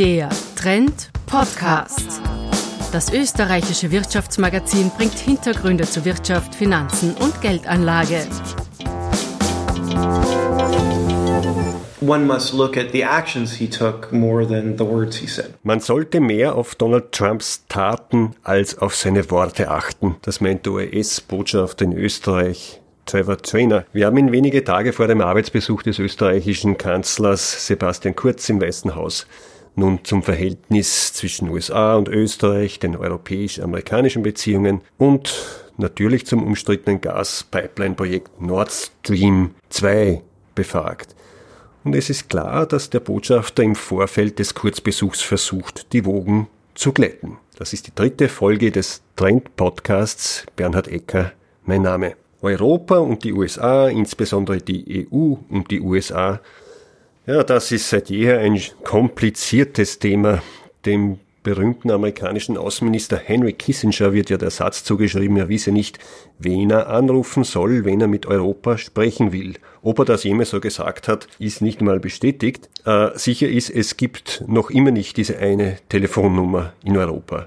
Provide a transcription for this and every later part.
Der Trend Podcast. Das österreichische Wirtschaftsmagazin bringt Hintergründe zu Wirtschaft, Finanzen und Geldanlage. One must look at the actions he took more than the words he said. Man sollte mehr auf Donald Trumps Taten als auf seine Worte achten. Das meint der US-Botschafter in Österreich Trevor Trainer. Wir haben ihn wenige Tage vor dem Arbeitsbesuch des österreichischen Kanzlers Sebastian Kurz im Weißen Haus nun zum Verhältnis zwischen USA und Österreich, den europäisch-amerikanischen Beziehungen und natürlich zum umstrittenen Gaspipeline-Projekt Nord Stream 2 befragt. Und es ist klar, dass der Botschafter im Vorfeld des Kurzbesuchs versucht, die Wogen zu glätten. Das ist die dritte Folge des Trend-Podcasts. Bernhard Ecker, mein Name. Europa und die USA, insbesondere die EU und die USA, ja, das ist seit jeher ein kompliziertes Thema. Dem berühmten amerikanischen Außenminister Henry Kissinger wird ja der Satz zugeschrieben, er wisse nicht, wen er anrufen soll, wenn er mit Europa sprechen will. Ob er das jemals so gesagt hat, ist nicht mal bestätigt. Äh, sicher ist, es gibt noch immer nicht diese eine Telefonnummer in Europa.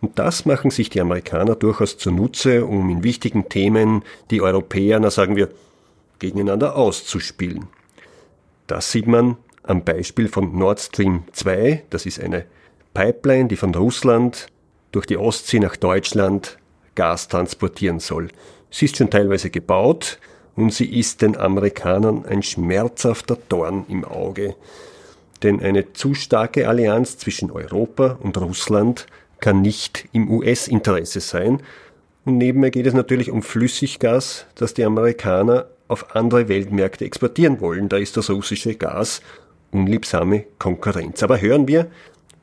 Und das machen sich die Amerikaner durchaus zunutze, um in wichtigen Themen die Europäer, na sagen wir, gegeneinander auszuspielen. Das sieht man am Beispiel von Nord Stream 2. Das ist eine Pipeline, die von Russland durch die Ostsee nach Deutschland Gas transportieren soll. Sie ist schon teilweise gebaut und sie ist den Amerikanern ein schmerzhafter Dorn im Auge. Denn eine zu starke Allianz zwischen Europa und Russland kann nicht im US-Interesse sein. Und nebenbei geht es natürlich um Flüssiggas, das die Amerikaner auf andere Weltmärkte exportieren wollen. Da ist das russische Gas unliebsame Konkurrenz. Aber hören wir,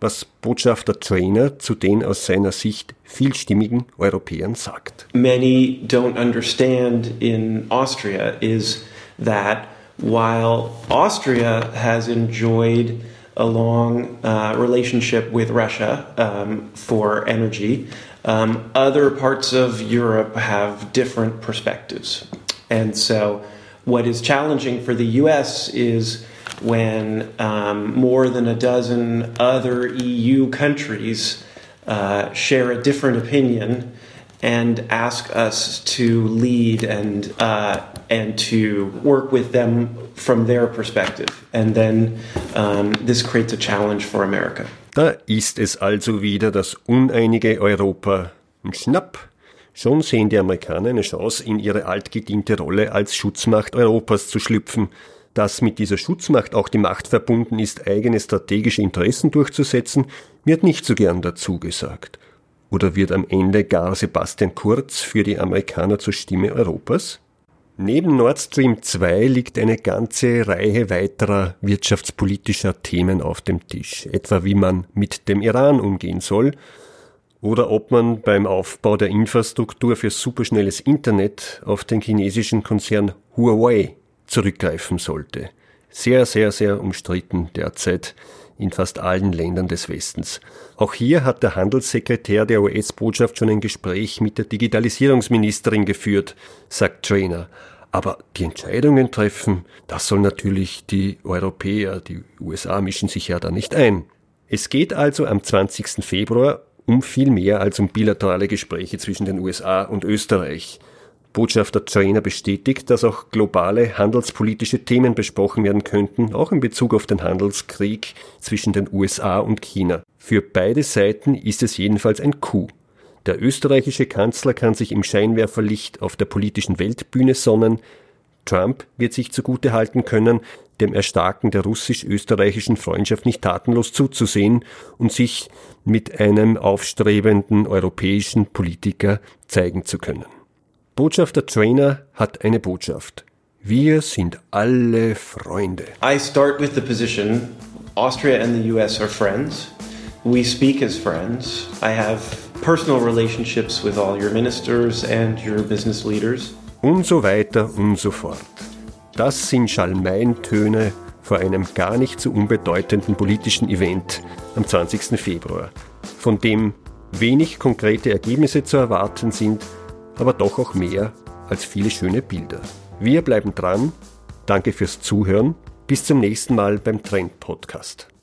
was Botschafter Trainer zu den aus seiner Sicht vielstimmigen Europäern sagt. Many don't understand in Austria is that while Austria has enjoyed a long uh, relationship with Russia um, for energy. Um, other parts of Europe have different perspectives. And so, what is challenging for the US is when um, more than a dozen other EU countries uh, share a different opinion and ask us to lead and uh, and to work with them from their perspective. And then um, this creates a challenge for America. Da ist es also wieder das uneinige Europa. Schnapp, schon sehen die Amerikaner eine Chance, in ihre altgediente Rolle als Schutzmacht Europas zu schlüpfen. Dass mit dieser Schutzmacht auch die Macht verbunden ist, eigene strategische Interessen durchzusetzen, wird nicht so gern dazu gesagt. Oder wird am Ende gar Sebastian Kurz für die Amerikaner zur Stimme Europas? Neben Nord Stream 2 liegt eine ganze Reihe weiterer wirtschaftspolitischer Themen auf dem Tisch, etwa wie man mit dem Iran umgehen soll oder ob man beim Aufbau der Infrastruktur für superschnelles Internet auf den chinesischen Konzern Huawei zurückgreifen sollte. Sehr, sehr, sehr umstritten derzeit in fast allen Ländern des Westens. Auch hier hat der Handelssekretär der US-Botschaft schon ein Gespräch mit der Digitalisierungsministerin geführt, sagt Trainer. Aber die Entscheidungen treffen, das soll natürlich die Europäer, die USA mischen sich ja da nicht ein. Es geht also am 20. Februar um viel mehr als um bilaterale Gespräche zwischen den USA und Österreich. Botschafter Trainer bestätigt, dass auch globale handelspolitische Themen besprochen werden könnten, auch in Bezug auf den Handelskrieg zwischen den USA und China. Für beide Seiten ist es jedenfalls ein Coup. Der österreichische Kanzler kann sich im Scheinwerferlicht auf der politischen Weltbühne sonnen. Trump wird sich zugute halten können, dem Erstarken der russisch-österreichischen Freundschaft nicht tatenlos zuzusehen und sich mit einem aufstrebenden europäischen Politiker zeigen zu können. Botschafter Trainer hat eine Botschaft. Wir sind alle Freunde. I start with the position Austria and the US are friends. We speak as friends. I have personal relationships with all your ministers and your business leaders. Und so weiter und so fort. Das sind Schalmeintöne vor einem gar nicht so unbedeutenden politischen Event am 20. Februar, von dem wenig konkrete Ergebnisse zu erwarten sind, aber doch auch mehr als viele schöne Bilder. Wir bleiben dran. Danke fürs Zuhören. Bis zum nächsten Mal beim Trend Podcast.